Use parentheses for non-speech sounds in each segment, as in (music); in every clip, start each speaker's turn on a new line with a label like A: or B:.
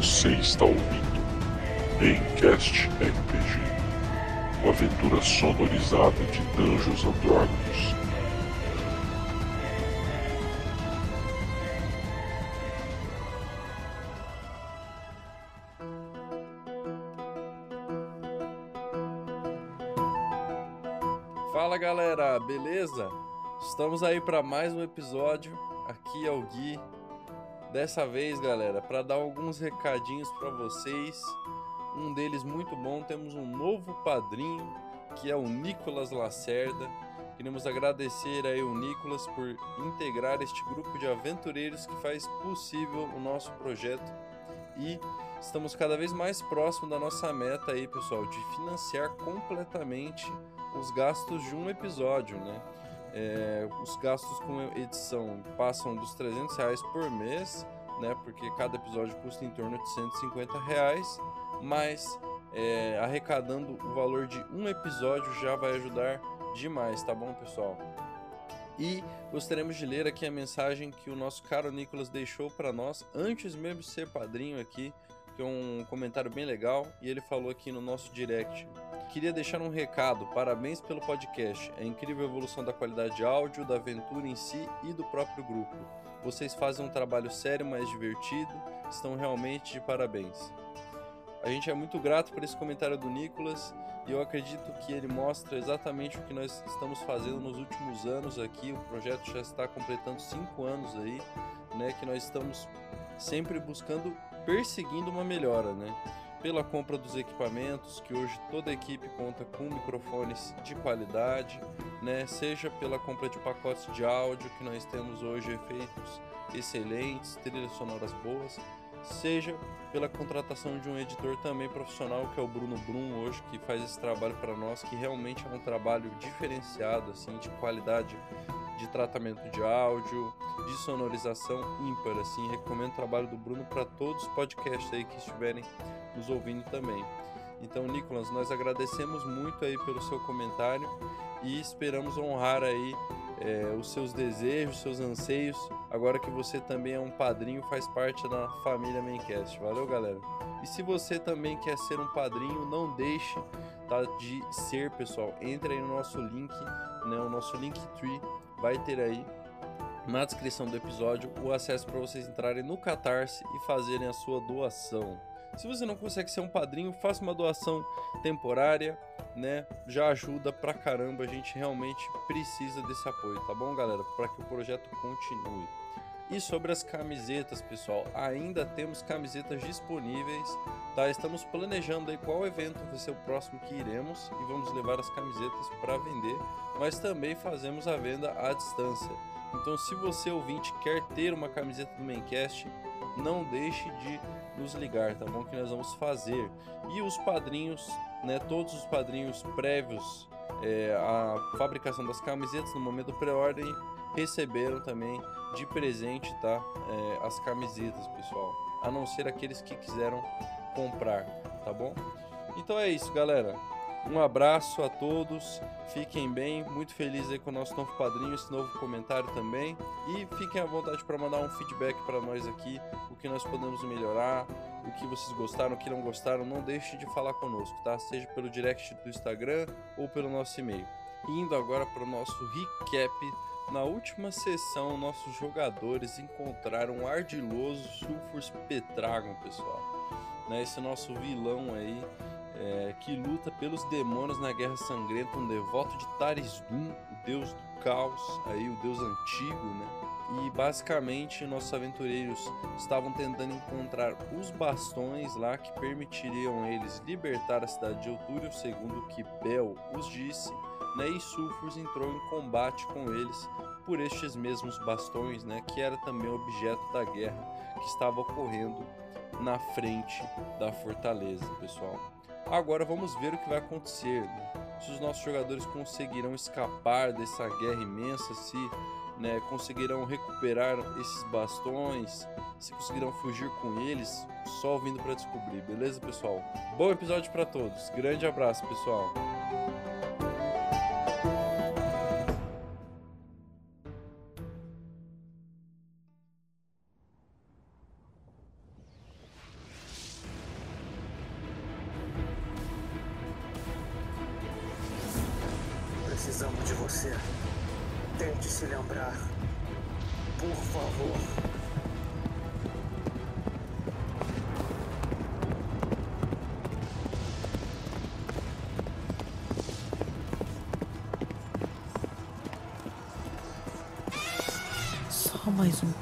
A: Você está ouvindo Encast RPG, uma aventura sonorizada de Dungeons and Dragons.
B: Fala galera, beleza? Estamos aí para mais um episódio. Aqui é o Gui. Dessa vez, galera, para dar alguns recadinhos para vocês. Um deles muito bom, temos um novo padrinho, que é o Nicolas Lacerda. Queremos agradecer aí o Nicolas por integrar este grupo de aventureiros que faz possível o nosso projeto e estamos cada vez mais próximo da nossa meta aí, pessoal, de financiar completamente os gastos de um episódio, né? É, os gastos com edição passam dos 300 reais por mês, né? Porque cada episódio custa em torno de 150 reais, mas é, arrecadando o valor de um episódio já vai ajudar demais, tá bom, pessoal? E gostaríamos de ler aqui a mensagem que o nosso caro Nicolas deixou para nós antes mesmo de ser padrinho aqui, um comentário bem legal, e ele falou aqui no nosso direct. Queria deixar um recado, parabéns pelo podcast, é incrível a evolução da qualidade de áudio, da aventura em si e do próprio grupo. Vocês fazem um trabalho sério, mas divertido, estão realmente de parabéns. A gente é muito grato por esse comentário do Nicolas e eu acredito que ele mostra exatamente o que nós estamos fazendo nos últimos anos aqui. O projeto já está completando cinco anos aí, né? Que nós estamos sempre buscando, perseguindo uma melhora, né? Pela compra dos equipamentos, que hoje toda a equipe conta com microfones de qualidade, né? Seja pela compra de pacotes de áudio, que nós temos hoje efeitos excelentes, trilhas sonoras boas seja pela contratação de um editor também profissional, que é o Bruno Brum hoje, que faz esse trabalho para nós, que realmente é um trabalho diferenciado, assim, de qualidade de tratamento de áudio, de sonorização ímpar, assim, recomendo o trabalho do Bruno para todos os podcasts aí que estiverem nos ouvindo também. Então, Nicolas, nós agradecemos muito aí pelo seu comentário e esperamos honrar aí é, os seus desejos, os seus anseios, agora que você também é um padrinho, faz parte da família Maincast. Valeu, galera? E se você também quer ser um padrinho, não deixe tá, de ser, pessoal. Entre aí no nosso link, né, o nosso Linktree vai ter aí na descrição do episódio o acesso para vocês entrarem no Catarse e fazerem a sua doação. Se você não consegue ser um padrinho, faça uma doação temporária, né? Já ajuda pra caramba. A gente realmente precisa desse apoio, tá bom, galera? Para que o projeto continue. E sobre as camisetas, pessoal, ainda temos camisetas disponíveis, tá? Estamos planejando aí qual evento vai ser o próximo que iremos e vamos levar as camisetas para vender, mas também fazemos a venda à distância. Então, se você ouvinte quer ter uma camiseta do Maincast, não deixe de nos ligar, tá bom? Que nós vamos fazer. E os padrinhos, né? Todos os padrinhos prévios é, à fabricação das camisetas no momento pré-ordem receberam também de presente, tá? É, as camisetas, pessoal. A não ser aqueles que quiseram comprar, tá bom? Então é isso, galera. Um abraço a todos, fiquem bem, muito feliz aí com o nosso novo padrinho, esse novo comentário também. E fiquem à vontade para mandar um feedback para nós aqui, o que nós podemos melhorar, o que vocês gostaram, o que não gostaram, não deixe de falar conosco, tá? Seja pelo direct do Instagram ou pelo nosso e-mail. Indo agora para o nosso recap na última sessão, nossos jogadores encontraram o ardiloso Sulfurs Petragon, pessoal. Né, esse nosso vilão aí é, que luta pelos demônios na Guerra Sangrenta, um devoto de Tarisdun, o deus do caos, aí o deus antigo, né? E basicamente nossos aventureiros estavam tentando encontrar os bastões lá que permitiriam eles libertar a cidade de Eutúrio, segundo o que Bel os disse, né? E Sulfurs entrou em combate com eles por estes mesmos bastões, né? Que era também objeto da guerra que estava ocorrendo na frente da fortaleza, pessoal. Agora vamos ver o que vai acontecer. Né? Se os nossos jogadores conseguirão escapar dessa guerra imensa, se né, conseguirão recuperar esses bastões, se conseguirão fugir com eles, só vindo para descobrir, beleza, pessoal? Bom episódio para todos. Grande abraço, pessoal.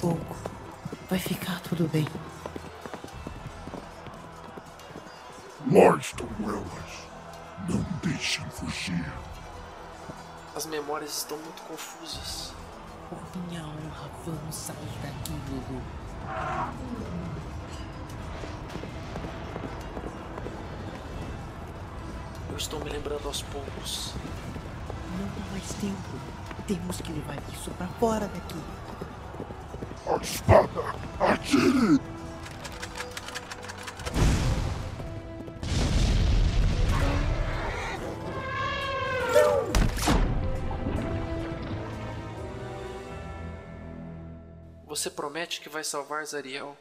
C: Pouco. Vai ficar tudo bem.
A: Marston Wellers, não deixem fugir.
D: As memórias estão muito confusas.
C: Por minha honra, vamos sair daqui, Lulu.
D: Eu estou me lembrando aos poucos.
C: Não há mais tempo. Temos que levar isso pra fora daqui.
A: A espada! Atire!
D: Você promete que vai salvar Zariel?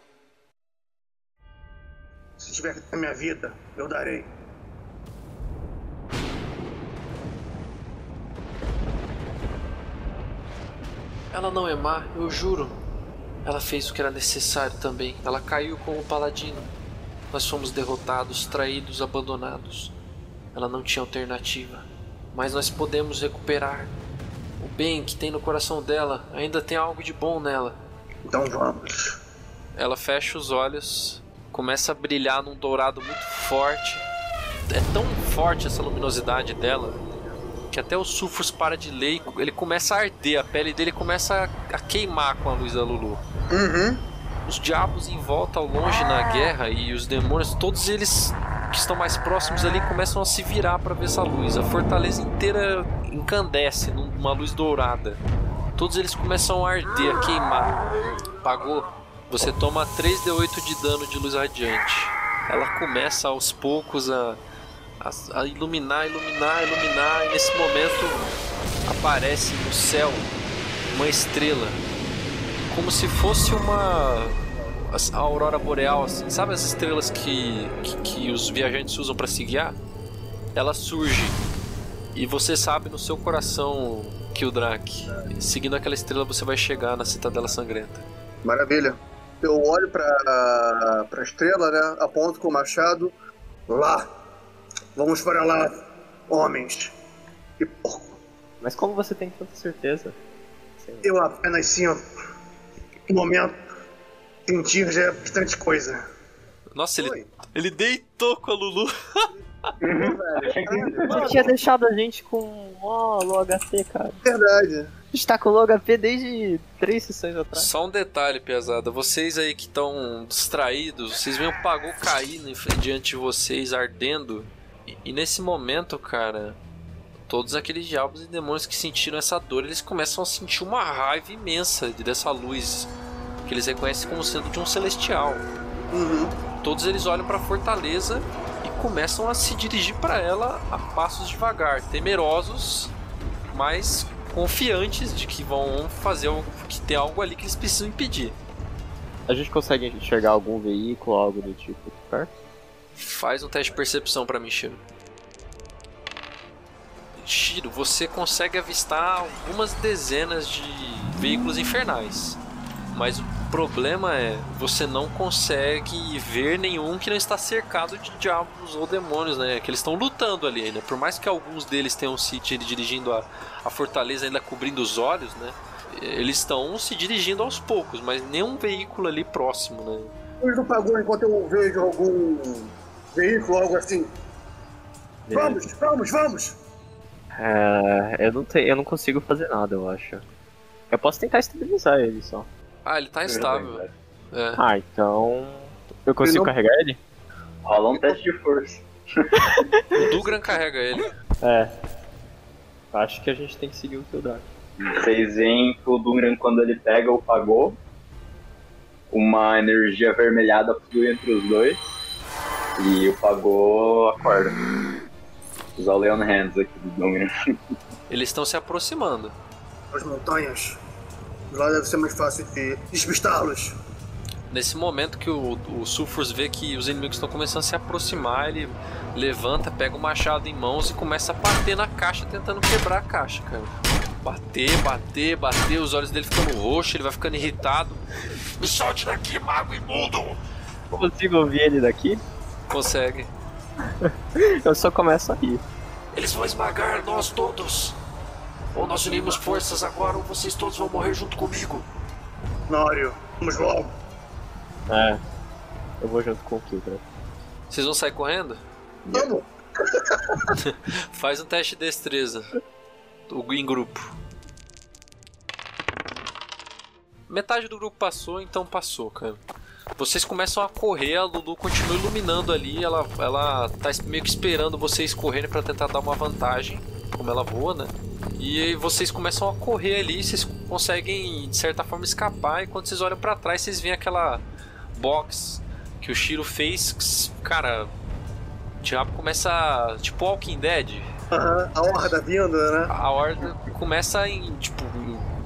E: Se tiver que dar minha vida, eu darei.
D: Ela não é má, eu juro. Ela fez o que era necessário também. Ela caiu como paladino. Nós fomos derrotados, traídos, abandonados. Ela não tinha alternativa. Mas nós podemos recuperar. O bem que tem no coração dela ainda tem algo de bom nela.
E: Então vamos.
D: Ela fecha os olhos, começa a brilhar num dourado muito forte. É tão forte essa luminosidade dela que até o sulfurs para de ler e ele começa a arder, a pele dele começa a queimar com a luz da Lulu.
E: Uhum.
D: Os diabos em volta ao longe na guerra e os demônios, todos eles que estão mais próximos ali começam a se virar para ver essa luz. A fortaleza inteira encandece numa luz dourada. Todos eles começam a arder, a queimar. Pagou. Você toma 3d8 de dano de luz radiante. Ela começa aos poucos a, a, a iluminar, iluminar, iluminar. E nesse momento aparece no céu uma estrela. Como se fosse uma. A aurora boreal, assim. Sabe as estrelas que, que, que os viajantes usam para se guiar? Ela surge. E você sabe no seu coração, Kildrak, seguindo aquela estrela você vai chegar na Citadela Sangrenta.
E: Maravilha. Eu olho pra, pra estrela, né? Aponto com o machado. Lá. Vamos para lá, homens. E porco.
F: Mas como você tem tanta certeza?
E: Eu apenas sinto. No momento, sentir já é bastante coisa.
D: Nossa, ele,
E: Oi.
D: ele deitou com a Lulu. (laughs)
F: Você tinha deixado a gente com ó, low HP, cara.
E: Verdade.
F: A gente tá com low HP desde três sessões atrás.
D: Só um detalhe, pesada. Vocês aí que estão distraídos, vocês veem o pagou cair diante de vocês, ardendo. E, e nesse momento, cara, todos aqueles diabos e demônios que sentiram essa dor, eles começam a sentir uma raiva imensa de- dessa luz que eles reconhecem como sendo de um celestial.
E: Uhum.
D: Todos eles olham para a fortaleza e começam a se dirigir para ela a passos devagar, temerosos, mas confiantes de que vão fazer algo, que tem algo ali que eles precisam impedir.
F: A gente consegue enxergar algum veículo, algo do tipo perto?
D: Faz um teste de percepção para mim, Shiro. Shiro, você consegue avistar algumas dezenas de veículos infernais. Mas o problema é, você não consegue ver nenhum que não está cercado de diabos ou demônios, né? Que eles estão lutando ali ainda. Por mais que alguns deles tenham se dir- dirigindo a, a fortaleza ainda cobrindo os olhos, né? Eles estão se dirigindo aos poucos, mas nenhum veículo ali próximo, né?
E: Ele não pagou enquanto eu vejo algum veículo, algo assim. Vamos, vamos, vamos!
F: É, eu não tenho, eu não consigo fazer nada, eu acho. Eu posso tentar estabilizar ele só.
D: Ah, ele tá estável. É.
F: Ah, então. Eu consigo
E: não-
F: carregar ele?
G: Rola um teste de força.
D: O Dugran carrega ele.
F: É. Acho que a gente tem que seguir o teu dado.
G: Vocês veem que o Dungran, quando ele pega o pagou, uma energia avermelhada flui entre os dois e o pagou acorda. Os All Leon Hands aqui do Dungran. (laughs)
D: Eles estão se aproximando.
E: As montanhas. Lá deve ser mais fácil de despistá-los.
D: Nesse momento que o, o Sulfurs vê que os inimigos estão começando a se aproximar, ele levanta, pega o machado em mãos e começa a bater na caixa, tentando quebrar a caixa, cara. bater, bater, bater, os olhos dele ficando roxos, ele vai ficando irritado.
A: Me solte daqui, mago imundo!
F: Consigo ouvir ele daqui?
D: Consegue.
F: Eu só começo a rir.
A: Eles vão esmagar nós todos! Ou nós unimos forças agora, ou vocês todos vão morrer junto comigo!
E: Nório, vamos logo.
F: É. Eu vou junto com o Kildra.
D: Vocês vão sair correndo?
E: Vamos. (laughs)
D: Faz um teste de destreza. O- Em grupo. Metade do grupo passou, então passou, cara. Vocês começam a correr, a Lulu continua iluminando ali, ela, ela tá meio que esperando vocês correrem pra tentar dar uma vantagem, como ela voa, né? E vocês começam a correr ali, vocês conseguem de certa forma escapar, e quando vocês olham pra trás, vocês veem aquela box que o Shiro fez, cara, o diabo começa, a- tipo Walking Dead,
E: Aham, A horda vindo, né?
D: a horda começa em, tipo,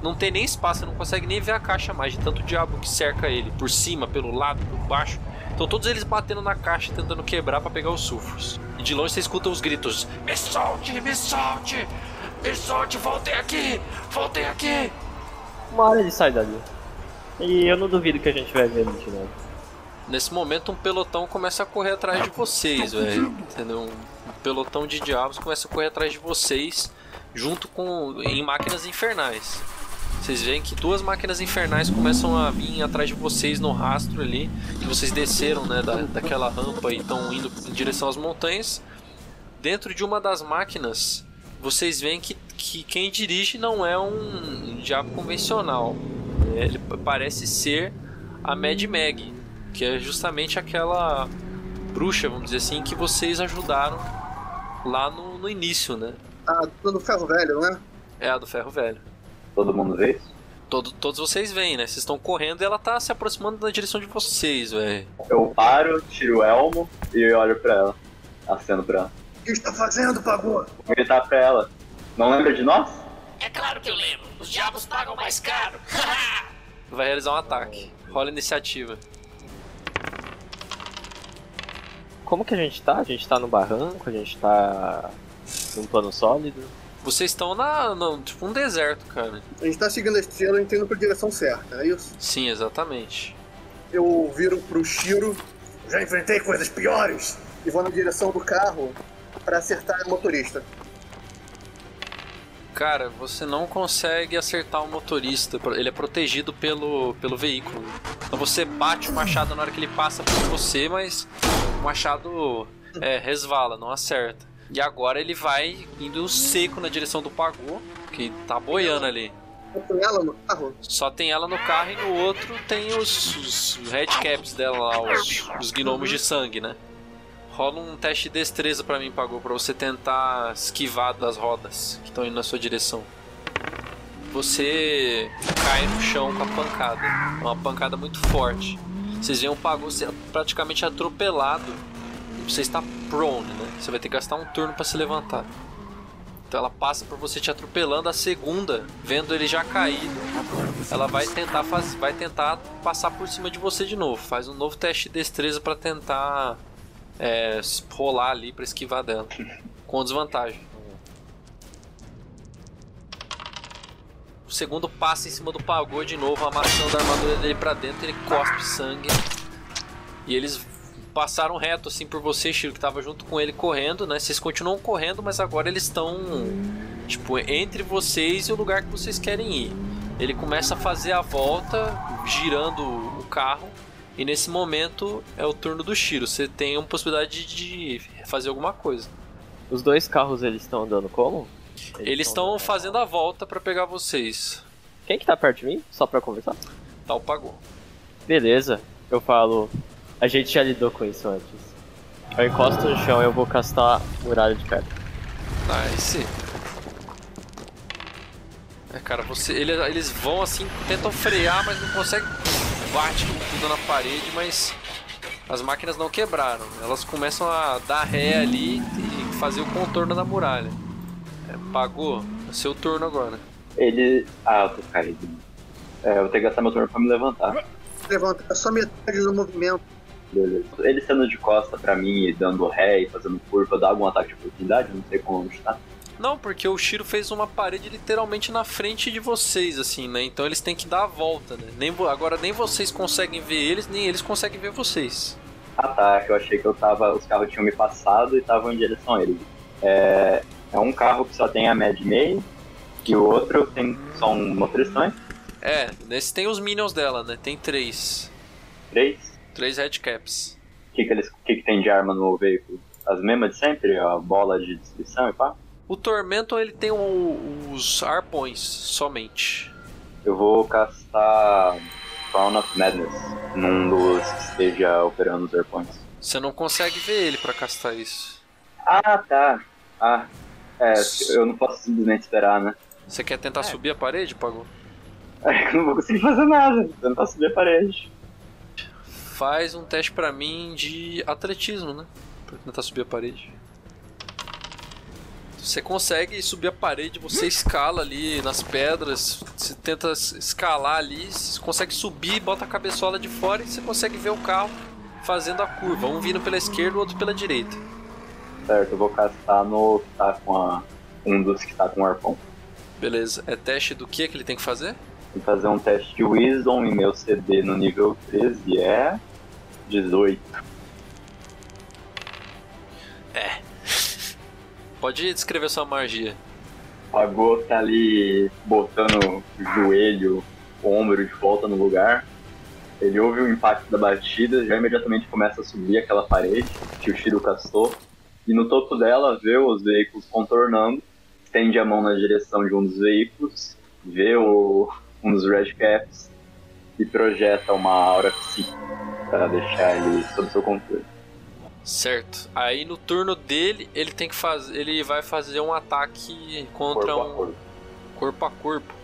D: não tem nem espaço, você não consegue nem ver a caixa mais, de tanto diabo que cerca ele, por cima, pelo lado, por baixo. Então todos eles batendo na caixa, tentando quebrar pra pegar os sulfurs. E de longe você escuta os gritos:
A: Me solte, me solte! Me solte, voltem aqui! Voltem aqui!
F: Uma hora ele sai dali. E eu não duvido que a gente vai ver ele de novo.
D: Nesse momento, um pelotão começa a correr atrás de vocês, velho. Entendeu? Um pelotão de diabos começa a correr atrás de vocês, junto com. em máquinas infernais. Vocês veem que duas máquinas infernais começam a vir atrás de vocês no rastro ali. Que vocês desceram, né, da, daquela rampa e estão indo em direção às montanhas. Dentro de uma das máquinas, vocês veem que, que quem dirige não é um diabo convencional. Ele parece ser a Mad Mag, que é justamente aquela bruxa, vamos dizer assim, que vocês ajudaram lá no, no início, né?
E: A do ferro velho, né?
D: É a do ferro velho.
G: Todo mundo vê isso?
D: Todo, todos vocês veem, né? Vocês estão correndo e ela tá se aproximando na direção de vocês, velho.
G: Eu paro, tiro o elmo e olho pra ela. Aceno pra ela.
E: O que está fazendo, Pagô?
G: Vou gritar pra ela. Não lembra de nós?
A: É claro que eu lembro! Os diabos pagam mais caro! (laughs)
D: Vai realizar um ataque. Rola iniciativa.
F: Como que a gente tá? A gente tá no barranco, a gente tá num plano sólido.
D: Vocês estão na, no, tipo um deserto, cara.
E: A gente tá seguindo a estrela e indo pra direção certa, é isso?
D: Sim, exatamente.
E: Eu viro pro Shiro. Já enfrentei coisas piores! E vou na direção do carro pra acertar o motorista.
D: Cara, você não consegue acertar o motorista, ele é protegido pelo, pelo veículo. Então você bate o machado na hora que ele passa por você, mas o machado é, resvala, não acerta. E agora ele vai indo seco na direção do Pagô, que tá boiando ali.
E: Eu com ela no carro.
D: Só tem ela no carro e no outro tem os, os headcaps dela lá, os, os gnomos de sangue, né? Rola um teste de destreza pra mim, Pagou, pra você tentar esquivar das rodas que estão indo na sua direção. Você cai no chão com a pancada. Uma pancada muito forte. Vocês veem o Pagou ser praticamente atropelado. Você está prone, né? Você vai ter que gastar um turno pra se levantar. Então ela passa por você te atropelando. A segunda, vendo ele já caído, ela vai tentar vai tentar passar por cima de você de novo. Faz um novo teste de destreza pra tentar é, rolar ali pra esquivar dela. Com desvantagem. O segundo passa em cima do pagô de novo, amassando a armadura dele pra dentro, ele cospe sangue. E eles passaram reto assim por você, Shiro, que tava junto com ele correndo, né? Vocês continuam correndo, mas agora eles estão tipo entre vocês e o lugar que vocês querem ir. Ele começa a fazer a volta, girando o carro. E nesse momento é o turno do Shiro. Você tem uma possibilidade de fazer alguma coisa.
F: Os dois carros eles estão andando como?
D: Eles estão fazendo a volta pra pegar vocês.
F: Quem que tá perto de mim? Só pra conversar?
D: Tal pagou.
F: Beleza. Eu falo. A gente já lidou com isso antes. Eu encosto no chão e eu vou castar muralha de pedra.
D: Nice. É, cara, você, ele- eles vão assim, tentam frear, mas não conseguem. Bate com tudo na parede, mas as máquinas não quebraram. Elas começam a dar ré ali e fazer o contorno da muralha. É, pagou. É seu turno agora.
G: Ele. Ah, eu tô caído. É, eu vou ter que gastar meu turno pra me levantar.
E: Levanta, é só metade do movimento.
G: Beleza. Ele sendo de costa pra mim e dando ré e fazendo curva, dá algum ataque de oportunidade? Não sei como está.
D: Não, porque o Shiro fez uma parede literalmente na frente de vocês, assim, né? Então eles têm que dar a volta, né? Nem, agora nem vocês conseguem ver eles, nem eles conseguem ver vocês.
G: Ah tá, que eu achei que eu tava. Os carros tinham me passado e estavam em direção a eles. É, é um carro que só tem a Mad May e o outro tem só um motoristão.
D: É, nesse tem os minions dela, né? Tem três.
G: Três.
D: Três headcaps.
G: O que, que, eles, o que, que tem de arma no veículo? As mesmas de sempre? A bola de destruição e pá?
D: O Tormentor, ele tem o- os arpões, somente.
G: Eu vou castar Crown of Madness num dos que esteja operando os arpões.
D: Você não consegue ver ele pra castar isso.
G: Ah, tá. Ah, é, eu não posso simplesmente esperar, né?
D: Você quer tentar subir a parede, Pagou? (laughs)
G: É, eu não vou conseguir fazer nada. Posso subir a parede.
D: Faz um teste pra mim de atletismo, né? Pra tentar subir a parede. Você consegue subir a parede, você escala ali nas pedras, você tenta es- escalar ali, você consegue subir, bota a cabeçola de fora e você consegue ver o carro fazendo a curva, um vindo pela esquerda, o outro pela direita.
G: Certo, eu vou castar no que tá com a. Um dos que tá com o arpão.
D: Beleza, é teste do que que ele tem que fazer?
G: Vou fazer um teste de Wisdom e meu CD no nível 13 é. 18.
D: Pode descrever sua magia.
G: Pagou tá ali botando o joelho, o ombro de volta no lugar. Ele ouve o impacto da batida, já imediatamente começa a subir aquela parede que o Shiro castou. E no topo dela vê os veículos contornando, estende a mão na direção de um dos veículos, vê o, um dos Red Caps e projeta uma aura psíquica para deixar ele sob seu controle.
D: Certo. Aí no turno dele, ele tem que fazer, ele vai fazer um ataque contra
G: Corpo a
D: um
G: corpo.
D: corpo a corpo.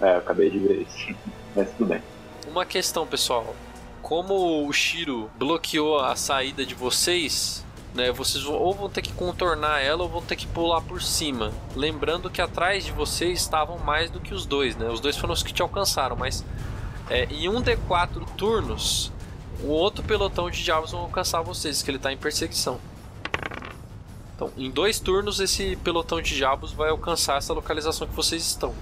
G: É, eu acabei de ver isso. (laughs) Mas tudo bem.
D: Uma questão, pessoal. Como o Shiro bloqueou a saída de vocês, né? Vocês ou vão ter que contornar ela ou vão ter que pular por cima. Lembrando que atrás de vocês estavam mais do que os dois, né? Os dois foram os que te alcançaram, mas é, em um D4 turnos, o outro pelotão de diabos vão alcançar vocês, que ele está em perseguição. Então, em dois turnos, esse pelotão de diabos vai alcançar essa localização que vocês estão.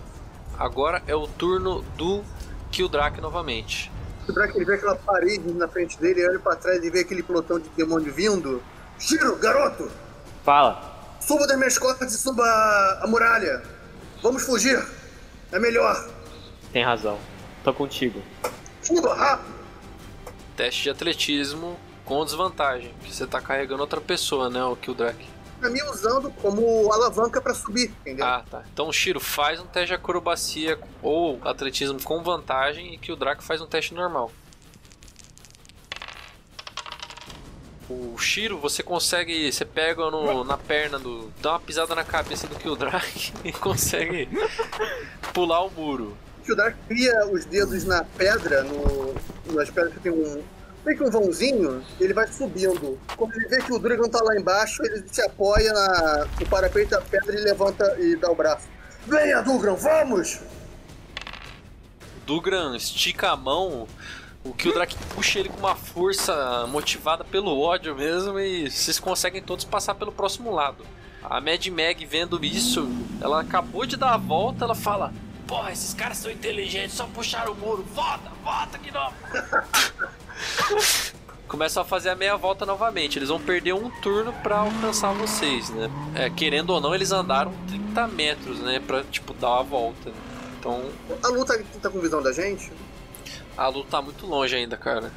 D: Agora é o turno do Kildrak novamente.
E: O Drake ele vê aquela parede na frente dele, olha pra trás e vê aquele pelotão de demônio vindo. Shiro, garoto!
F: Fala.
E: Suba das minhas costas e suba a muralha! Vamos fugir! É melhor!
F: Tem razão. Tô contigo.
E: Suba, rápido!
D: Teste de atletismo com desvantagem, que você tá carregando outra pessoa, né, o Kildrak.
E: Pra mim usando como alavanca pra subir, entendeu?
D: Ah, tá. Então, Shiro, faz um teste de acrobacia ou atletismo com vantagem e que o Draco faz um teste normal. O Shiro, você consegue. Você pega no- na perna do. dá uma pisada na cabeça do Kildrak (laughs) e consegue pular o muro.
E: Que o Dark cria os dedos na pedra, no, nas pedras que tem um. Meio que um vãozinho, ele vai subindo. Quando ele vê que o Dragon tá lá embaixo, ele se apoia na, no parapeito da pedra e levanta e dá o braço. Venha, Dugran, vamos!
D: Dugran estica a mão, o Kildrak puxa ele com uma força motivada pelo ódio mesmo e vocês conseguem todos passar pelo próximo lado. A Mad Mag vendo isso, ela acabou de dar a volta, ela fala: Porra, esses caras são inteligentes, só puxaram o muro, volta, volta aqui (laughs) não. Começam a fazer a meia volta novamente. Eles vão perder um turno pra alcançar vocês, né? É, querendo ou não, eles andaram 30 metros, né? Pra, tipo, dar a volta. Então,
E: A luta tá com visão da gente?
D: a luta tá muito longe ainda, cara.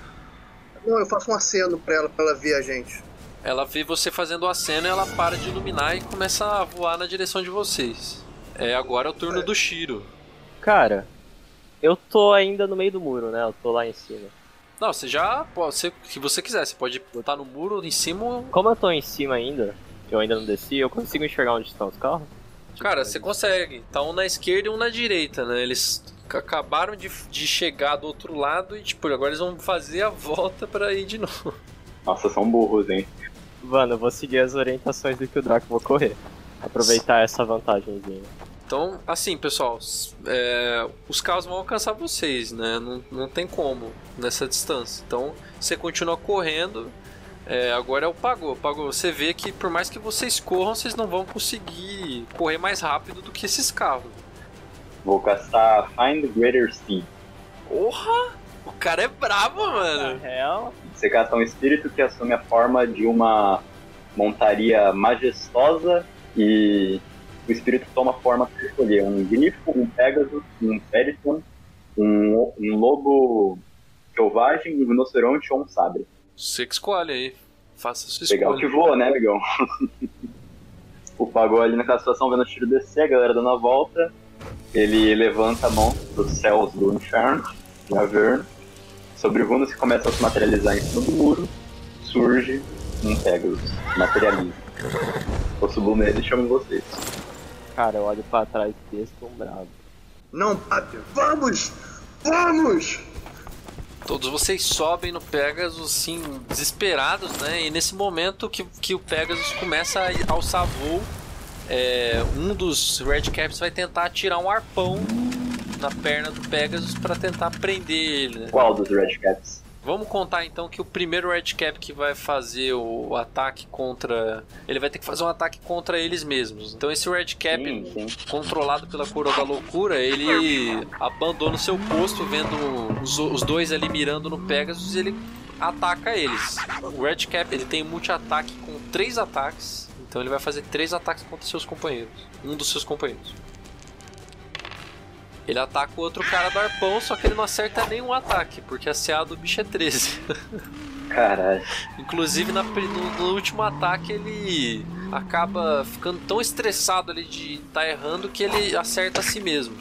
E: Não, eu faço um aceno pra ela, pra ela ver a gente.
D: Ela vê você fazendo a cena, ela para de iluminar e começa a voar na direção de vocês. É, agora é o turno do Shiro.
F: Cara, eu tô ainda no meio do muro, né? Eu tô lá em cima.
D: Não, você já pode, se se você quiser, você pode botar no muro em cima.
F: Como eu tô em cima ainda, eu ainda não desci, eu consigo enxergar onde estão os carros?
D: Cara, você consegue. Tá um na esquerda e um na direita, né? Eles acabaram de, de chegar do outro lado e, tipo, agora eles vão fazer a volta pra ir de novo.
G: Nossa, são burros, hein?
F: Mano, eu vou seguir as orientações do que o Draco vou correr. Aproveitar essa vantagemzinha.
D: Então, assim, pessoal, é, os carros vão alcançar vocês, né? Não, não tem como nessa distância. Então, você continua correndo, É, agora é o pagou. Pagou. Você vê que por mais que vocês corram, vocês não vão conseguir correr mais rápido do que esses carros.
G: Vou castar Find Greater Steed.
D: Porra! O cara é brabo, mano.
F: real.
G: Você casta um espírito que assume a forma de uma montaria majestosa e o espírito toma forma para escolher um grifo, um pégaso, um periton, um, um lobo selvagem, um rinoceronte ou um sabre.
D: Você que escolhe aí. Faça a sua
G: Legal que
D: escolha.
G: voa, né, amigão? (laughs) o Pagou ali naquela situação, vendo o tiro descer, a galera dando a volta. Ele levanta a mão dos céus do inferno, de Averno. Sobre runas que começam a se materializar em cima do muro, surge um Pegasus. Materializa. Eu subo nele e chamo vocês.
F: Cara, eu olho pra trás deslumbrado.
E: Não, Pater, vamos! Vamos!
D: Todos vocês sobem no Pegasus, assim, desesperados, né? E nesse momento que, que o Pegasus começa a alçar voo, é, um dos Redcaps vai tentar atirar um arpão na perna do Pegasus para tentar prender ele. né?
G: Qual dos Red Caps?
D: Vamos contar então que o primeiro Redcap que vai fazer o ataque contra. Ele vai ter que fazer um ataque contra eles mesmos. Então esse Redcap,
G: Sim, sim.
D: controlado pela coroa da loucura, ele abandona o seu posto, vendo os, os dois ali mirando no Pegasus e ele ataca eles. O Redcap ele tem multi-ataque com três ataques. Então ele vai fazer três ataques contra seus companheiros. Um dos seus companheiros. Ele ataca o outro cara do arpão, só que ele não acerta nenhum ataque, porque a CA do bicho é 13.
G: Caralho. (laughs)
D: Inclusive na no, no último ataque ele acaba ficando tão estressado ali de estar errando que ele acerta a si mesmo.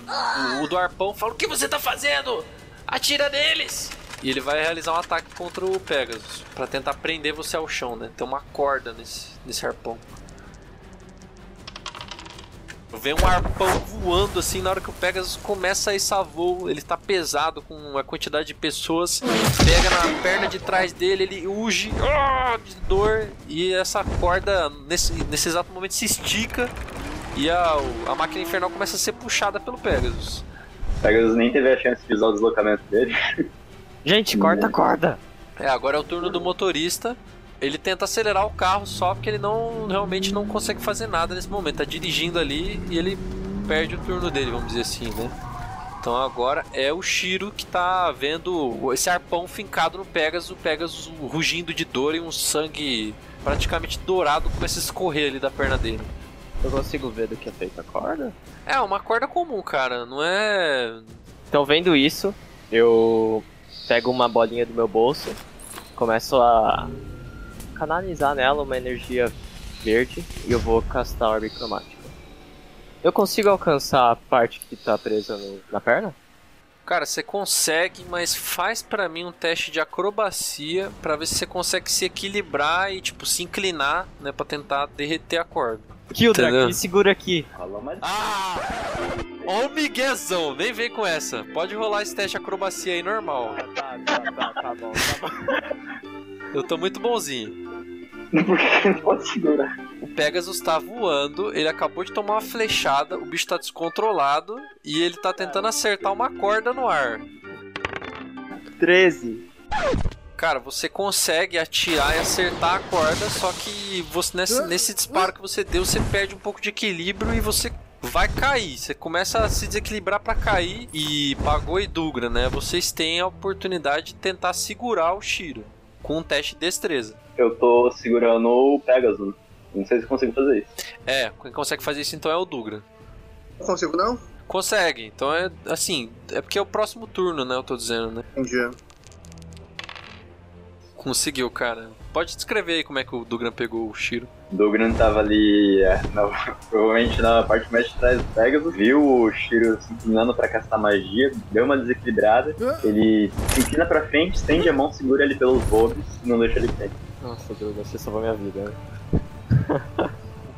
D: O, o do arpão fala: O que você tá fazendo? Atira neles! E ele vai realizar um ataque contra o Pegasus pra tentar prender você ao chão, né? Tem uma corda nesse, nesse arpão. Vem um arpão voando assim na hora que o Pegasus começa a içar voo. Ele tá pesado com a quantidade de pessoas. Pega na perna de trás dele, ele uge ah, de dor. E essa corda, nesse, nesse exato momento, se estica. E a, a máquina infernal começa a ser puxada pelo Pegasus.
G: Pegasus nem teve a chance de usar o deslocamento dele.
F: Gente, corta a corda.
D: É, agora é o turno do motorista. Ele tenta acelerar o carro só porque ele não realmente não consegue fazer nada nesse momento. Tá dirigindo ali e ele perde o turno dele, vamos dizer assim, né? Então agora é o Shiro que tá vendo esse arpão fincado no Pegasus, o Pegasus rugindo de dor e um sangue praticamente dourado começa a escorrer ali da perna dele.
F: Eu consigo ver do que é feita a corda?
D: É, uma corda comum, cara, não é.
F: Então, vendo isso, eu pego uma bolinha do meu bolso, começo a canalizar nela uma energia verde e eu vou castar a orbe cromática. Eu consigo alcançar a parte que tá presa no- na perna?
D: Cara, você consegue, mas faz pra mim um teste de acrobacia pra ver se você consegue se equilibrar e tipo se inclinar, né, para tentar derreter a corda.
F: Kildra, me segura aqui.
D: Ah! Ó o miguezão, nem vem com essa. Pode rolar esse teste de acrobacia aí normal.
F: Tá, tá, tá, tá bom, tá bom.
D: Eu tô muito bonzinho. (laughs)
G: Não pode segurar?
D: O Pegasus tá voando, ele acabou de tomar uma flechada, o bicho tá descontrolado e ele tá tentando acertar uma corda no ar.
F: 13.
D: Cara, você consegue atirar e acertar a corda, só que você nesse, nesse disparo que você deu, você perde um pouco de equilíbrio e você vai cair. Você começa a se desequilibrar pra cair e Pagou e Dugra, né? Vocês têm a oportunidade de tentar segurar o Shiro com um teste de destreza.
G: Eu tô segurando o Pegasus. Não sei se consigo fazer isso.
D: É, quem consegue fazer isso então é o Dugra.
E: Não consigo, não?
D: Consegue, então é assim, é porque é o próximo turno, né? Eu tô dizendo, né?
E: Entendi.
D: Conseguiu, cara. Pode descrever aí como é que o Dugram pegou o Shiro.
G: Dogran tava ali, é, na- (laughs) provavelmente na parte mais de trás do Pegasus, viu o Shiro se inclinando pra castar magia, deu uma desequilibrada, ele se inclina pra frente, estende a mão, segura ele pelos lobos e não deixa ele cair.
F: Nossa, Druga, você salvou minha vida. né?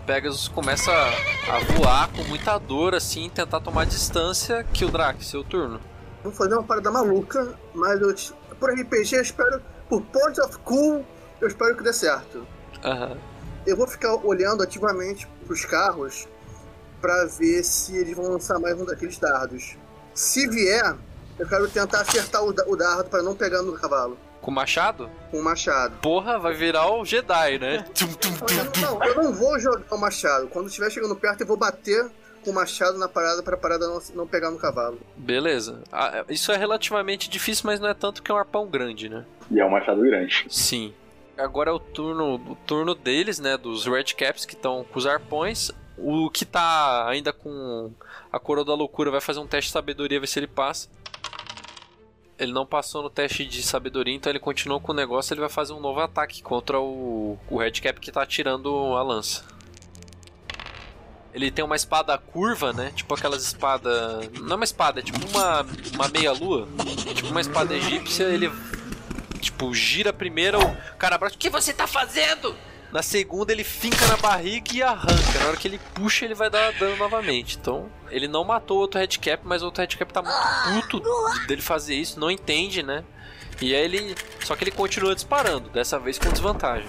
D: O Pegasus começa a voar com muita dor, assim, tentar tomar distância. Que o Drac, seu turno.
E: Vou fazer uma parada maluca, mas eu, por RPG eu espero, por Point of Cool, eu espero que dê certo.
D: Aham.
E: Eu vou ficar olhando ativamente pros carros pra ver se eles vão lançar mais um daqueles dardos. Se vier, Eu quero tentar acertar o, o dardo pra não pegar no cavalo.
D: Com machado?
E: Com o machado.
D: Porra, vai virar o Jedi, né? Tum, tum, tum,
E: Eu
D: tum.
E: não, eu não vou jogar o machado. Quando estiver chegando perto, eu vou bater com o machado na parada pra parada não, não pegar no cavalo.
D: Beleza. Ah, isso é relativamente difícil, mas não é tanto que é um arpão grande, né?
G: E é um machado grande.
D: Sim. Agora é o turno, o turno deles, né? Dos Redcaps que estão com os arpões. O que tá ainda com a coroa da loucura vai fazer um teste de sabedoria, ver se ele passa. Ele não passou no teste de sabedoria, então ele continuou com o negócio. Ele vai fazer um novo ataque contra o, o Redcap que tá atirando a lança. Ele tem uma espada curva, né? Tipo aquelas espadas. Não é uma espada, é tipo uma, uma meia-lua. É tipo uma espada egípcia. Ele Tipo, gira primeiro, o cara abraça. O que você tá fazendo? Na segunda, ele finca na barriga e arranca. Na hora que ele puxa, ele vai dar dano novamente. Então, ele não matou outro headcap, mas outro headcap tá muito puto dele fazer isso, não entende, né? E aí ele. Só que ele continua disparando, dessa vez com desvantagem.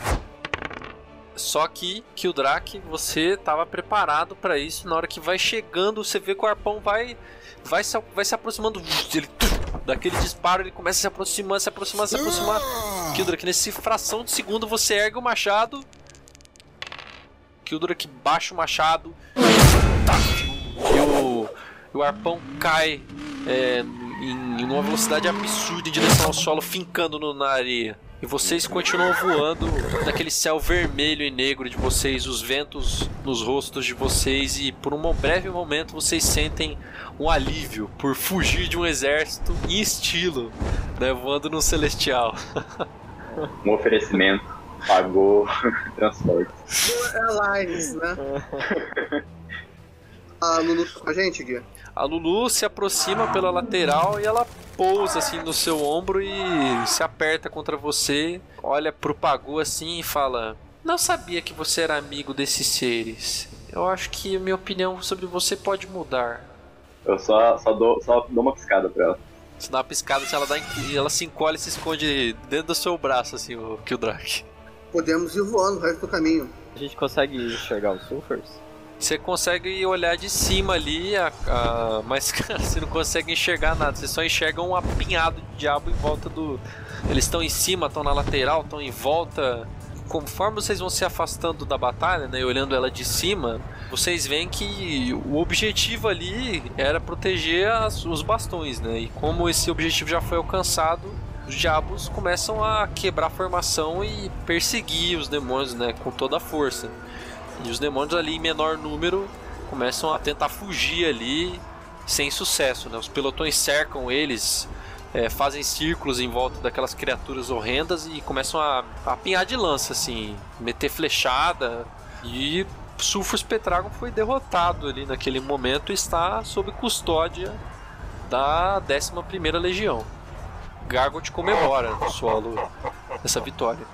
D: Só que, que o Drake, você tava preparado pra isso. Na hora que vai chegando, você vê que o arpão vai. Vai se, vai se aproximando. Ele, daquele disparo, ele começa a se aproximar, se aproximar, se aproximar. Kildrak, nesse fração de segundo, você ergue o machado. Kildrak baixa o machado. E o, o arpão cai é, em, em uma velocidade absurda em direção ao solo, fincando no, na areia. E vocês continuam voando naquele céu vermelho e negro de vocês, os ventos nos rostos de vocês, e por um breve momento vocês sentem um alívio por fugir de um exército em estilo, né, voando no celestial. (laughs)
G: Um oferecimento. Pagou (laughs) transporte.
E: Airlines, né? A (laughs) Lulu tá com a gente, Gui?
D: A Lulu se aproxima pela lateral e ela pousa assim no seu ombro e se aperta contra você, olha pro Pagu assim e fala: Não sabia que você era amigo desses seres. Eu acho que a minha opinião sobre você pode mudar.
G: Eu só, só, dou, só dou uma piscada pra ela.
D: Você dá uma piscada, se ela, dá, ela se encolhe e se esconde dentro do seu braço, assim, o Kildrak.
E: Podemos ir voando o resto do caminho.
F: A gente consegue enxergar os sulfurs?
D: Você consegue olhar de cima ali, a- a- mas (laughs) cara, você não consegue enxergar nada. Você só enxerga um apinhado de diabo em volta do. Eles estão em cima, estão na lateral, estão em volta. Conforme vocês vão se afastando da batalha, né, e olhando ela de cima, vocês veem que o objetivo ali era proteger as- os bastões, né? E como esse objetivo já foi alcançado, os diabos começam a quebrar a formação e perseguir os demônios, né, com toda a força. E os demônios ali em menor número começam a tentar fugir ali sem sucesso, né? Os pelotões cercam eles, é, fazem círculos em volta daquelas criaturas horrendas e começam a, apinhar de lança, assim, meter flechada. E Sulfur Petragon foi derrotado ali naquele momento e está sob custódia da 11ª Legião. Gargot comemora no solo essa vitória.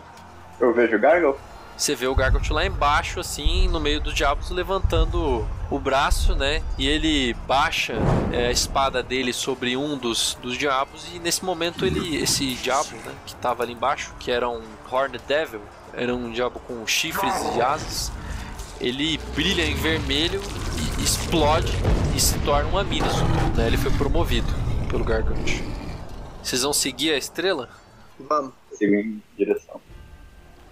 G: Eu vejo o Gargle.
D: Você vê o Gargot lá embaixo, assim, no meio dos diabos, levantando o braço, né? E ele baixa é, a espada dele sobre um dos, dos diabos. E nesse momento, ele, esse diabo, né? Que tava ali embaixo, que era um Horned Devil, era um diabo com chifres e asas. Ele brilha em vermelho e explode e se torna um Aminoso. Né? Ele foi promovido pelo Gargot. Vocês vão seguir a estrela?
E: Vamos.
G: Sigo em direção.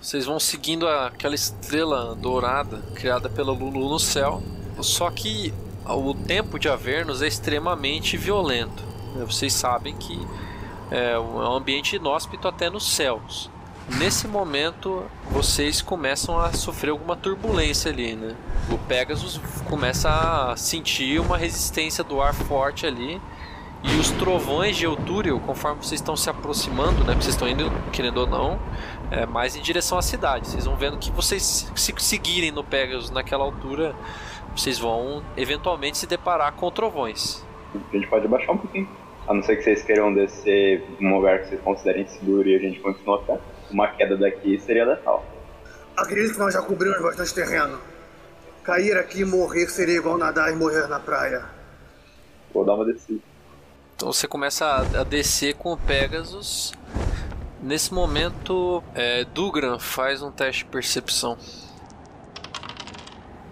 D: Vocês vão seguindo aquela estrela dourada criada pela Lulu no céu. Só que o tempo de Avernus é extremamente violento. né? Vocês sabem que é um ambiente inóspito até nos céus. Nesse momento, vocês começam a sofrer alguma turbulência ali, né? O Pegasus começa a sentir uma resistência do ar forte ali. E os trovões de Eutúrio, conforme vocês estão se aproximando, né? Vocês estão indo, querendo ou não, é, mais em direção à cidade. Vocês vão vendo que vocês se seguirem no Pegasus naquela altura, vocês vão eventualmente se deparar com trovões.
G: A gente pode baixar um pouquinho. A não ser que vocês queiram descer num lugar que vocês considerem seguro e a gente continua a pé. Uma queda daqui seria letal.
E: Acredito que nós já cobrimos bastante terreno. Cair aqui e morrer seria igual nadar e morrer na praia.
G: Vou dar uma descida.
D: Então você começa a descer com o Pegasus. Nesse momento, é, Dugran faz um teste de percepção.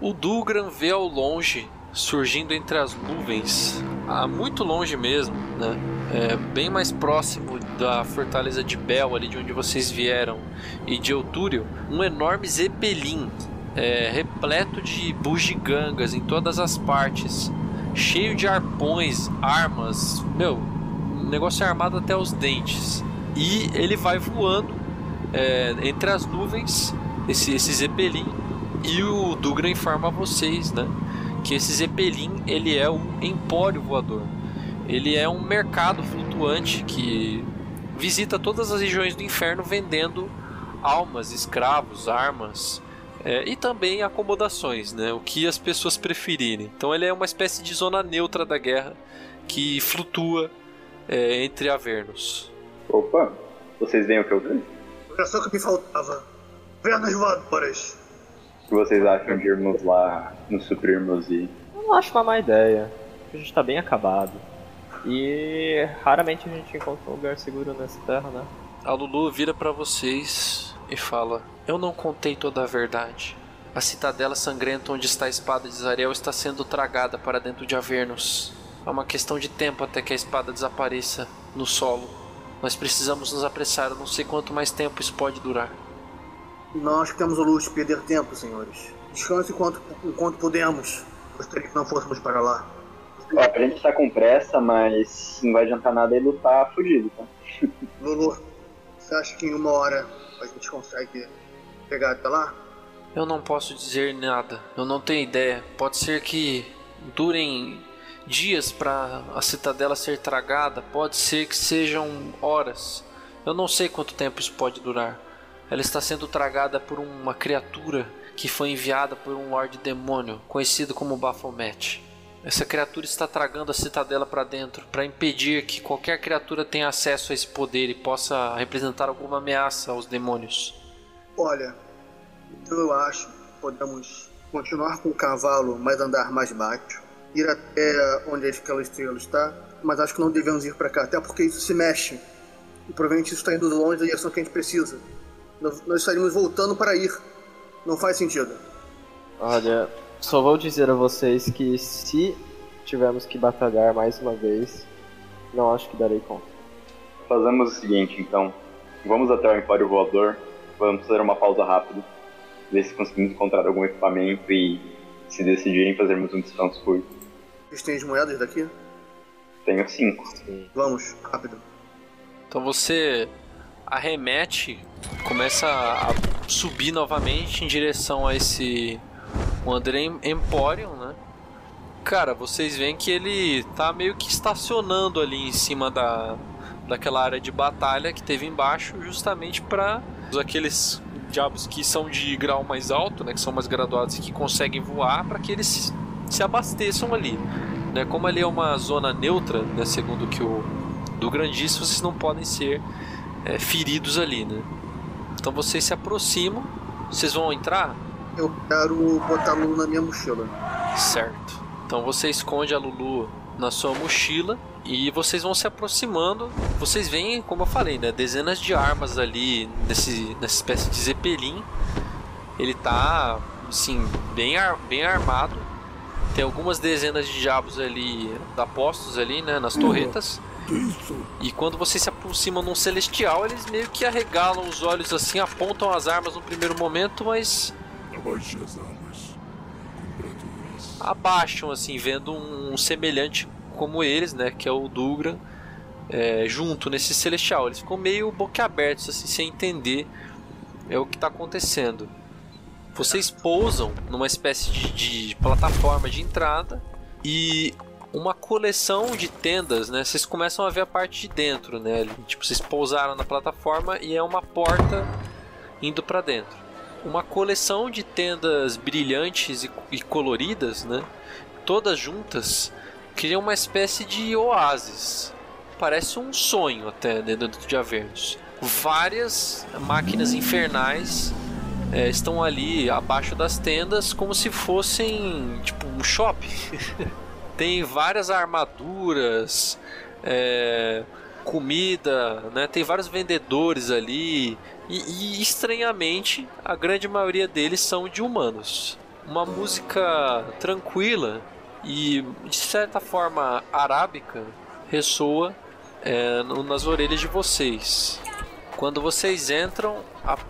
D: O Dugran vê ao longe, surgindo entre as nuvens, a muito longe mesmo, né? é, bem mais próximo da fortaleza de Bel, ali de onde vocês vieram, e de Eutúrio, um enorme zeppelin é, repleto de bugigangas em todas as partes, cheio de arpões, armas, meu, o negócio é armado até os dentes. E ele vai voando é, entre as nuvens, esse, esse zeppelin, e o Dugra informa a vocês, né? Que esse zeppelin ele é um empório voador. Ele é um mercado flutuante que visita todas as regiões do inferno vendendo almas, escravos, armas é, e também acomodações, né? O que as pessoas preferirem. Então ele é uma espécie de zona neutra da guerra que flutua é, entre Avernos.
G: Opa, vocês veem o que eu vejo?
E: Era só que me faltava. Pernas voadoras.
G: O que vocês acham de irmos lá, nos suprirmos e.
F: Eu não acho uma má ideia. A gente tá bem acabado. E raramente a gente encontra um lugar seguro nessa terra, né?
D: A Lulu vira para vocês e fala: Eu não contei toda a verdade. A cidadela sangrenta onde está a espada de Zariel está sendo tragada para dentro de Avernus. É uma questão de tempo até que a espada desapareça no solo. Nós precisamos nos apressar, eu não sei quanto mais tempo isso pode durar.
E: Nós que temos o luxo de perder tempo, senhores. Descanse enquanto, enquanto podemos. Gostaria que não fôssemos para lá.
G: Ó, a gente tá com pressa, mas não vai adiantar nada ele lutar fugido, tá? (laughs)
E: Lulu, você acha que em uma hora a gente consegue pegar até lá?
D: Eu não posso dizer nada, eu não tenho ideia. Pode ser que durem dias para a citadela ser tragada, pode ser que sejam horas. Eu não sei quanto tempo isso pode durar. Ela está sendo tragada por uma criatura que foi enviada por um Lorde Demônio, conhecido como Baphomet. Essa criatura está tragando a citadela para dentro para impedir que qualquer criatura tenha acesso a esse poder e possa representar alguma ameaça aos demônios.
E: Olha, eu acho que podemos continuar com o cavalo, mas andar mais baixo. Ir até onde aquela estrela está, mas acho que não devemos ir para cá, até porque isso se mexe. E provavelmente isso está indo longe da direção que a gente precisa. Nós, nós estaríamos voltando para ir. Não faz sentido.
F: Olha, só vou dizer a vocês que se tivermos que batalhar mais uma vez, não acho que darei conta.
G: Fazemos o seguinte, então. Vamos até o Empório Voador, vamos fazer uma pausa rápida, ver se conseguimos encontrar algum equipamento e, se decidirem, fazermos um descanso curto.
E: Vocês têm as moedas daqui?
G: Tenho cinco.
E: Vamos, rápido.
D: Então você arremete, começa a subir novamente em direção a esse Wandering Emporium, né? Cara, vocês veem que ele tá meio que estacionando ali em cima da, daquela área de batalha que teve embaixo, justamente para aqueles diabos que são de grau mais alto, né, que são mais graduados e que conseguem voar, para que eles se, abasteçam ali. Né? Como ali é uma zona neutra, né, segundo que o do grandíssimo, vocês não podem ser é, feridos ali, né? Então vocês se aproximam, vocês vão entrar?
E: Eu quero botar a Lulu na minha mochila.
D: Certo. Então você esconde a Lulu na sua mochila e vocês vão se aproximando. Vocês veem, como eu falei, né, dezenas de armas ali nesse, nessa espécie de zeppelin. Ele tá, assim, bem, ar, bem armado. Tem algumas dezenas de diabos ali, apostos ali, né, nas torretas. E quando vocês se aproximam num celestial, eles meio que arregalam os olhos assim, apontam as armas no primeiro momento, mas
A: Abaixe as armas.
D: Abaixam assim, vendo um, semelhante como eles, né, que é o Dugran, é, junto nesse celestial. Eles ficam meio boquiabertos assim, sem entender é o que está acontecendo. Vocês pousam numa espécie de, de plataforma de entrada e uma coleção de tendas, né? Vocês começam a ver a parte de dentro, né? Tipo, vocês pousaram na plataforma e é uma porta indo para dentro. Uma coleção de tendas brilhantes e, e coloridas, né? Todas juntas criam uma espécie de oásis. Parece um sonho até né, dentro de Avernus. Várias máquinas infernais é, estão ali abaixo das tendas como se fossem tipo um shopping. (laughs) tem várias armaduras, é, comida, né? Tem vários vendedores ali e, e, estranhamente a grande maioria deles são de humanos. Uma música tranquila e de certa forma arábica ressoa é, nas orelhas de vocês. Quando vocês entram,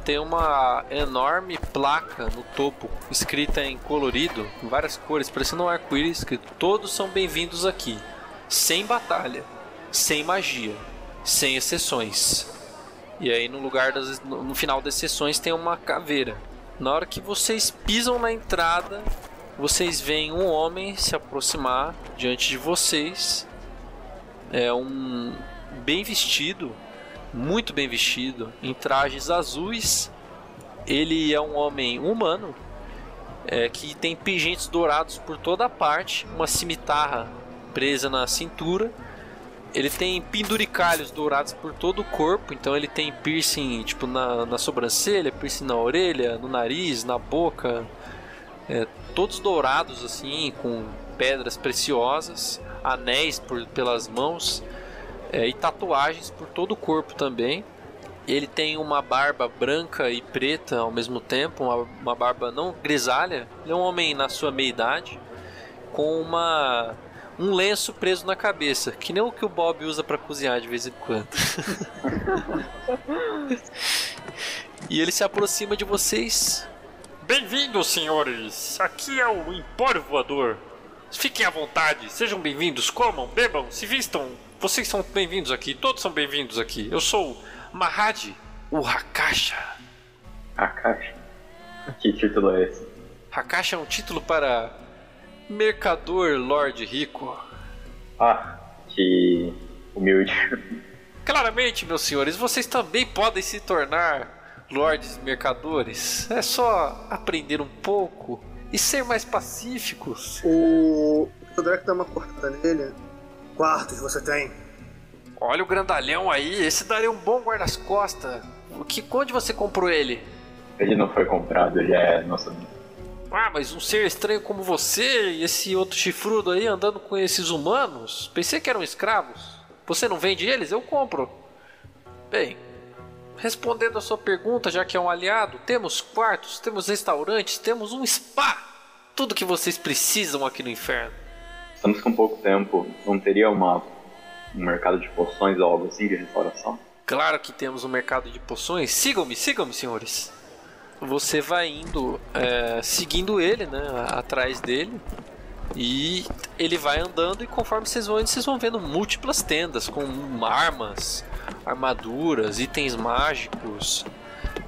D: tem uma enorme placa no topo, escrita em colorido, em várias cores, parecendo um arco-íris, escrito: Todos são bem-vindos aqui. Sem batalha, sem magia, sem exceções. E aí no lugar das, no no final das sessões tem uma caveira. Na hora que vocês pisam na entrada, vocês veem um homem se aproximar diante de vocês. É um bem vestido, muito bem vestido, em trajes azuis. Ele é um homem humano é, que tem pingentes dourados por toda a parte, uma cimitarra presa na cintura. Ele tem penduricalhos dourados por todo o corpo, então ele tem piercing tipo na, na sobrancelha, piercing na orelha, no nariz, na boca, é, todos dourados assim, com pedras preciosas, anéis por, pelas mãos é, e tatuagens por todo o corpo também. Ele tem uma barba branca e preta ao mesmo tempo, uma, uma barba não grisalha. Ele é um homem na sua meia idade, com uma um lenço preso na cabeça, que nem o que o Bob usa para cozinhar de vez em quando. (laughs) e ele se aproxima de vocês.
H: Bem-vindos, senhores! Aqui é o Empório Voador. Fiquem à vontade, sejam bem-vindos, comam, bebam, se vistam. Vocês são bem-vindos aqui, todos são bem-vindos aqui. Eu sou Mahadi, o Hakasha.
G: Akashi. Que título é esse?
D: Hakasha é um título para mercador lord rico.
G: Ah, que humilde.
D: Claramente, meus senhores, vocês também podem se tornar lords mercadores. É só aprender um pouco e ser mais pacíficos.
E: O Todorek dá uma cortada nele. Quartos você tem?
D: Olha o grandalhão aí, esse daria um bom guarda-costas. O que onde você comprou ele?
G: Ele não foi comprado, ele é nosso amigo.
D: Ah, mas um ser estranho como você e esse outro chifrudo aí andando com esses humanos? Pensei que eram escravos. Você não vende eles? Eu compro. Bem, respondendo a sua pergunta, já que é um aliado, temos quartos, temos restaurantes, temos um spa. Tudo que vocês precisam aqui no inferno.
G: Estamos com pouco tempo, não teria uma, um mercado de poções ou algo assim de restauração?
D: Claro que temos um mercado de poções. Sigam-me, sigam-me, senhores. Você vai indo, é, seguindo ele, né, atrás dele. E ele vai andando e conforme vocês vão indo, vocês vão vendo múltiplas tendas com armas, armaduras, itens mágicos.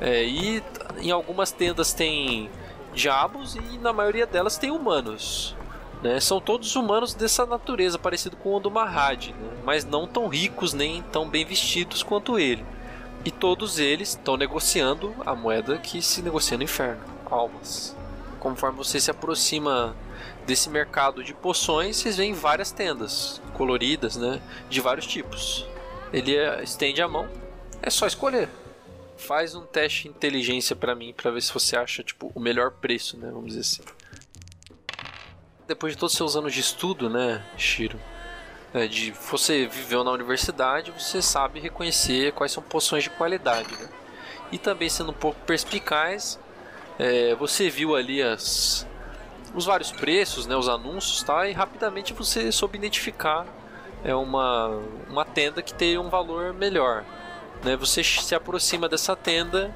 D: É, e em algumas tendas tem diabos e na maioria delas tem humanos. Né? São todos humanos dessa natureza, parecido com o do Mahad, né? mas não tão ricos nem tão bem vestidos quanto ele. E todos eles estão negociando a moeda que se negocia no inferno, almas. Conforme você se aproxima desse mercado de poções, vocês veem várias tendas coloridas, né, de vários tipos. Ele é- estende a mão, é só escolher. Faz um teste de inteligência pra mim pra ver se você acha tipo o melhor preço, né, vamos dizer assim. Depois de todos os seus anos de estudo, né, Shiro, é, de você viveu na universidade, você sabe reconhecer quais são poções de qualidade, né? E também sendo um pouco perspicaz, é, você viu ali as, os vários preços, né, os anúncios, tá? E rapidamente você soube identificar é uma, uma tenda que tem um valor melhor, né? Você se aproxima dessa tenda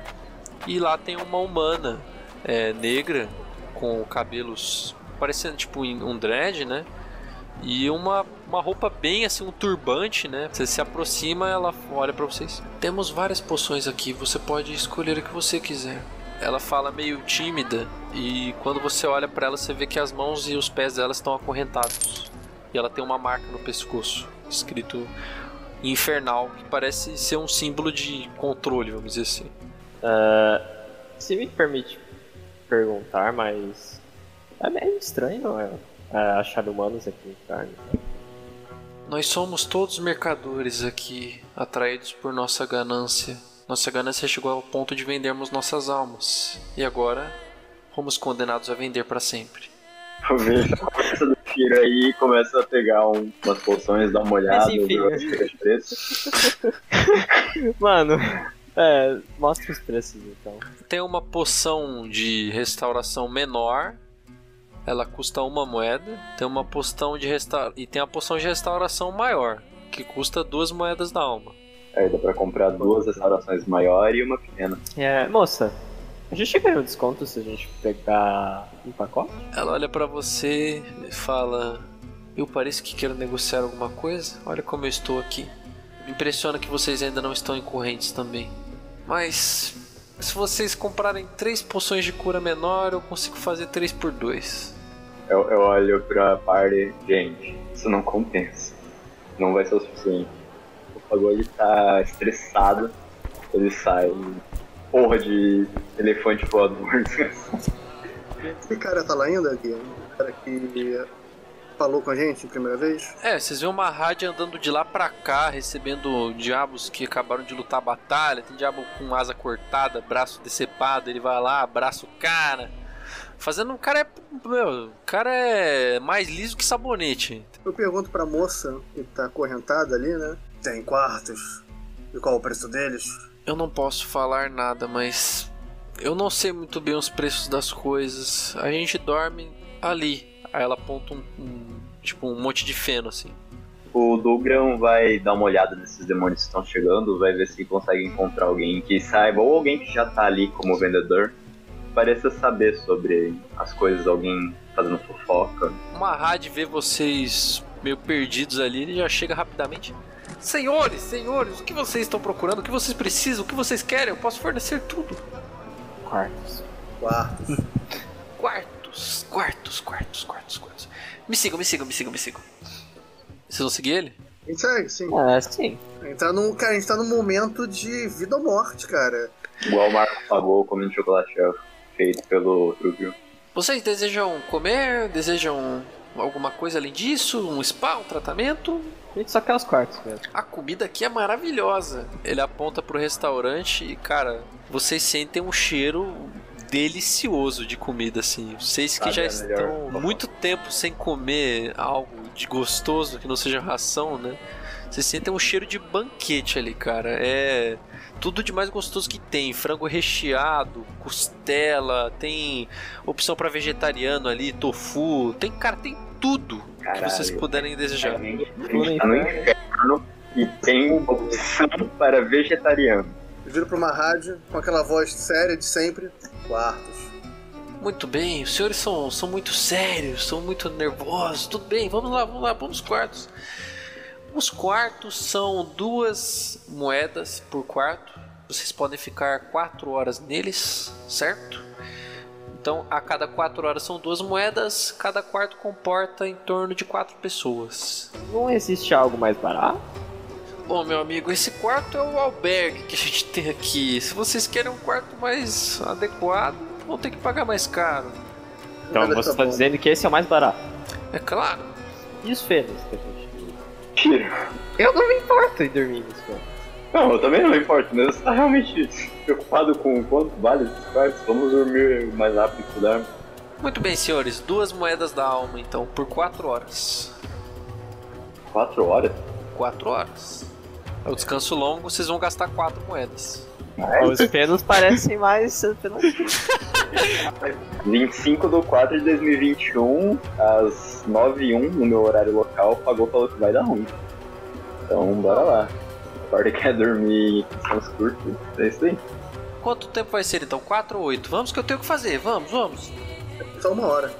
D: e lá tem uma humana é, negra com cabelos parecendo tipo um dread, né? E uma, uma roupa bem assim, um turbante, né? Você se aproxima, ela olha pra vocês. Temos várias poções aqui, você pode escolher o que você quiser. Ela fala meio tímida e quando você olha pra ela, você vê que as mãos e os pés dela estão acorrentados. E ela tem uma marca no pescoço, escrito infernal, que parece ser um símbolo de controle, vamos dizer assim.
F: Ah, se me permite perguntar, mas é meio estranho não é? É, achar humanos aqui no inferno.
D: Nós somos todos mercadores aqui, atraídos por nossa ganância. Nossa ganância chegou ao ponto de vendermos nossas almas. E agora, fomos condenados a vender para sempre.
G: Eu vejo a cabeça do tiro aí e começa a pegar um- umas poções, dar uma olhada,
F: enfim.
G: ver as tiras de preço. (laughs)
F: Mano, é, mostra os preços então.
D: Tem uma poção de restauração menor. Ela custa uma moeda. Tem uma poção de resta... e tem a poção de restauração maior, que custa duas moedas da alma.
G: Aí dá pra comprar duas restaurações maiores e uma pequena.
F: É, moça, a gente ganha um desconto se a gente pegar um pacote?
D: Ela olha pra você e fala: Eu pareço que quero negociar alguma coisa. Olha como eu estou aqui. Me impressiona que vocês ainda não estão em correntes também. Mas se vocês comprarem três poções de cura menor, eu consigo fazer três por dois.
G: Eu, eu olho pra party, gente, isso não compensa. Não vai ser o suficiente. O Pagou ele tá estressado, ele sai porra de elefante voador. (laughs)
E: Esse cara tá lá ainda, Gui? O cara que falou com a gente a primeira vez?
D: É, vocês vêem uma rádio andando de lá pra cá, recebendo diabos que acabaram de lutar a batalha. Tem diabo com asa cortada, braço decepado, ele vai lá, abraça o cara. Fazendo um cara é. Meu, o cara é mais liso que sabonete.
E: Eu pergunto pra moça que tá acorrentada ali, né? Tem quartos. E qual o preço deles?
D: Eu não posso falar nada, mas eu não sei muito bem os preços das coisas. A gente dorme ali. Aí ela aponta um, um- tipo um monte de feno assim.
G: O Dugran vai dar uma olhada nesses demônios que estão chegando, vai ver se consegue encontrar alguém que saiba, ou alguém que já tá ali como vendedor, pareça saber sobre as coisas, alguém fazendo fofoca.
D: Uma rádio vê vocês meio perdidos ali, ele já chega rapidamente. Senhores, senhores, o que vocês estão procurando? O que vocês precisam? O que vocês querem? Eu posso fornecer tudo.
F: Quartos.
E: Quartos. (laughs)
D: Quartos, quartos, quartos, quartos, quartos. Me sigam, me sigam, me sigam, me sigam. Vocês vão seguir ele?
E: A gente segue, sim.
F: É, sim.
E: A gente tá num, cara, a gente tá num momento de vida ou morte, cara.
G: Igual o Marco pagou comendo chocolate chef feito pelo Truvio.
D: Vocês desejam comer? Desejam alguma coisa além disso? Um spa, um tratamento?
F: A gente só quer os quartos mesmo.
D: A comida aqui é maravilhosa. Ele aponta pro restaurante e, cara, vocês sentem um cheiro delicioso de comida, assim. Vocês que
G: Sabe,
D: já
G: é
D: estão
G: melhor.
D: muito tempo sem comer algo de gostoso que não seja ração, né? Vocês sentem um cheiro de banquete ali, cara. É tudo de mais gostoso que tem. Frango recheado, costela, tem opção pra vegetariano ali, tofu. Tem, cara, tem tudo que
G: Caralho.
D: vocês puderem desejar.
G: A gente tá no inferno e tem opção para vegetariano.
E: Eu viro pra uma rádio com aquela voz séria de sempre. Quartos.
D: Muito bem, os senhores são, são muito sérios, são muito nervosos. Tudo bem, vamos lá, vamos lá, vamos quartos. Os quartos são duas moedas por quarto. Vocês podem ficar quatro horas neles, certo? Então, a cada quatro horas são duas moedas. Cada quarto comporta em torno de quatro pessoas.
F: Não existe algo mais barato?
D: Bom, meu amigo, esse quarto é o albergue que a gente (laughs) tem aqui. Se vocês querem um quarto mais adequado, vão ter que pagar mais caro.
F: Então
E: Nada
F: você
E: tá
F: está
E: bom.
F: dizendo que esse é o mais barato.
D: É claro.
F: E os fênis que a gente.
G: Tira.
F: Eu não me importo em dormir nos fênis.
G: Não, eu também não me importo, mas você tá realmente preocupado com quanto vale esses quartos? Vamos dormir o mais rápido que puder.
D: Muito bem, senhores. Duas moedas da alma, então, por quatro horas.
G: Quatro horas?
D: Quatro horas. É o descanso longo, vocês vão gastar quatro moedas.
F: Os fênis parecem mais.
G: 25 do 4 de 2021, às 9 h 01 no meu horário local, pagou falou que vai dar ruim. Então, bora lá. Agora quer dormir em sessões curtas, é isso aí.
D: Quanto tempo vai ser, então? Quatro ou oito? Vamos que eu tenho que fazer. Vamos, vamos.
E: Só uma hora.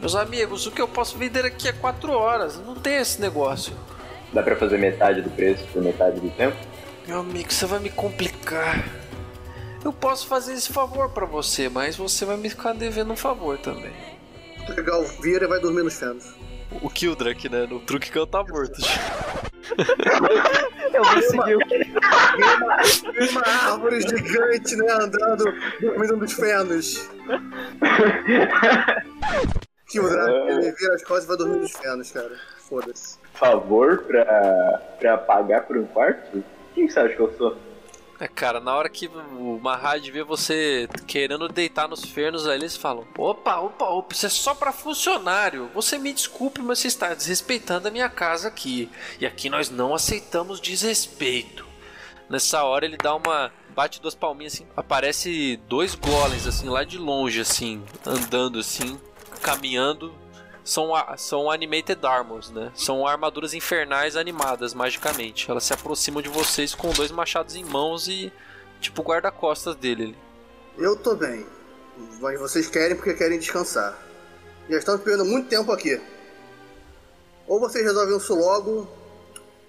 D: Meus amigos, o que eu posso vender aqui é quatro horas. Não tem esse negócio.
G: Dá pra fazer metade do preço por metade do tempo?
D: Meu amigo, você vai me complicar. Eu posso fazer esse favor pra você, mas você vai me ficar devendo um favor também.
E: Legal, vira e vai dormir nos fênis.
D: O Kildrak, né? No truque que eu tá morto.
F: Eu vou seguir o
E: uma árvore gigante, né, andando, dormindo nos fenos. Que o Draco, ele vira as costas e vai dormir nos fenos, cara. Foda-se.
G: Favor pra, pra pagar por um quarto? Quem você acha que eu sou?
D: É, cara, na hora que o Mahad vê você querendo deitar nos fernos, aí eles falam: opa, opa, opa, isso é só pra funcionário. Você me desculpe, mas você está desrespeitando a minha casa aqui. E aqui nós não aceitamos desrespeito. Nessa hora ele dá uma. Bate duas palminhas assim. Aparece dois golems, assim, lá de longe, assim, andando assim, caminhando. São, a- são animated armors, né? São armaduras infernais animadas magicamente. Elas se aproximam de vocês com dois machados em mãos e tipo guarda-costas dele.
E: Eu tô bem. Mas vocês querem porque querem descansar. Já estamos perdendo muito tempo aqui. Ou vocês resolvem isso logo,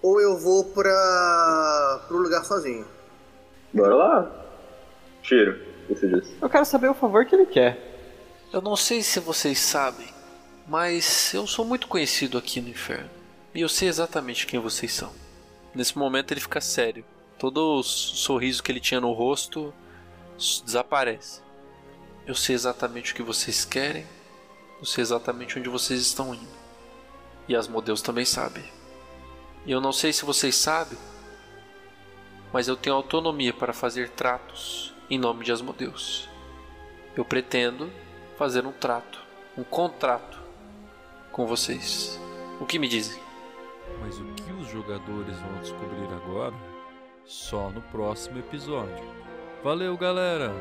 E: ou eu vou pra. pro lugar sozinho.
G: Bora lá. Tiro, o que você disse?
F: Eu quero saber o favor que ele quer.
D: Eu não sei se vocês sabem, mas eu sou muito conhecido aqui no inferno. E eu sei exatamente quem vocês são. Nesse momento ele fica sério. Todo o sorriso que ele tinha no rosto desaparece. Eu sei exatamente o que vocês querem. Eu sei exatamente onde vocês estão indo. E Asmodeus também sabe. E eu não sei se vocês sabem, mas eu tenho autonomia para fazer tratos em nome de Asmodeus. Eu pretendo fazer um trato, um contrato com vocês. O que me dizem?
B: Mas o que os jogadores vão descobrir agora? Só no próximo episódio. Valeu, galera!